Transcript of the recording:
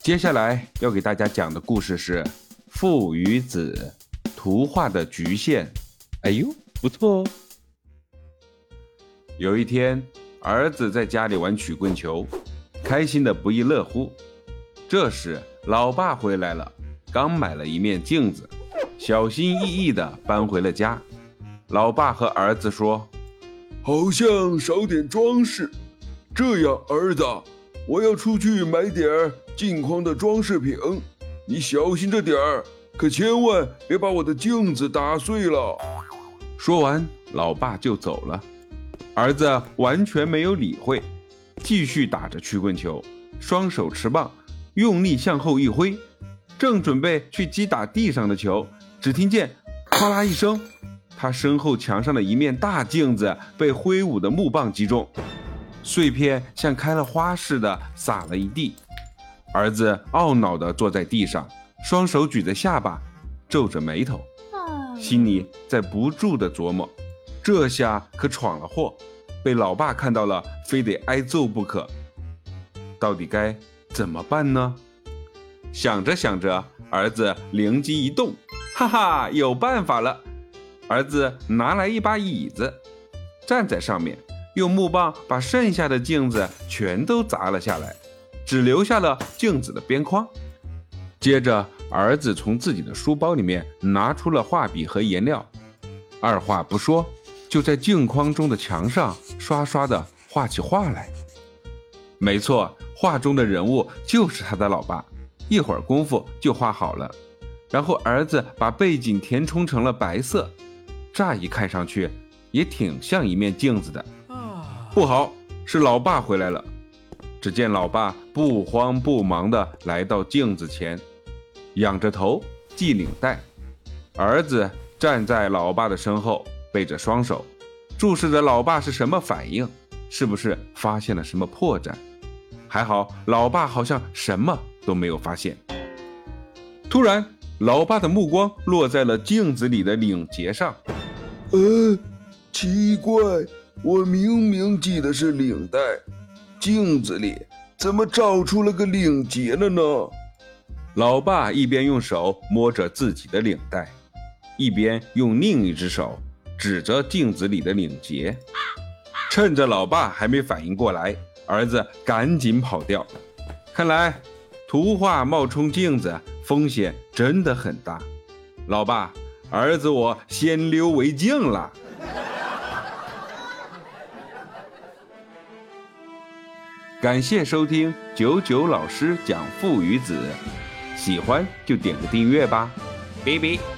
接下来要给大家讲的故事是《父与子》，图画的局限。哎呦，不错哦！有一天，儿子在家里玩曲棍球，开心的不亦乐乎。这时，老爸回来了，刚买了一面镜子，小心翼翼的搬回了家。老爸和儿子说：“好像少点装饰，这样，儿子，我要出去买点儿。”镜框的装饰品，你小心着点儿，可千万别把我的镜子打碎了。说完，老爸就走了。儿子完全没有理会，继续打着曲棍球，双手持棒，用力向后一挥，正准备去击打地上的球，只听见“哗啦”一声，他身后墙上的一面大镜子被挥舞的木棒击中，碎片像开了花似的洒了一地。儿子懊恼地坐在地上，双手举着下巴，皱着眉头，心里在不住地琢磨：这下可闯了祸，被老爸看到了，非得挨揍不可。到底该怎么办呢？想着想着，儿子灵机一动，哈哈，有办法了！儿子拿来一把椅子，站在上面，用木棒把剩下的镜子全都砸了下来。只留下了镜子的边框。接着，儿子从自己的书包里面拿出了画笔和颜料，二话不说，就在镜框中的墙上刷刷的画起画来。没错，画中的人物就是他的老爸。一会儿功夫就画好了。然后儿子把背景填充成了白色，乍一看上去也挺像一面镜子的。不好，是老爸回来了。只见老爸不慌不忙地来到镜子前，仰着头系领带。儿子站在老爸的身后，背着双手，注视着老爸是什么反应，是不是发现了什么破绽？还好，老爸好像什么都没有发现。突然，老爸的目光落在了镜子里的领结上。呃，奇怪，我明明系的是领带。镜子里怎么照出了个领结了呢？老爸一边用手摸着自己的领带，一边用另一只手指着镜子里的领结。趁着老爸还没反应过来，儿子赶紧跑掉。看来图画冒充镜子风险真的很大。老爸，儿子我先溜为敬了。感谢收听九九老师讲父与子，喜欢就点个订阅吧，拜拜。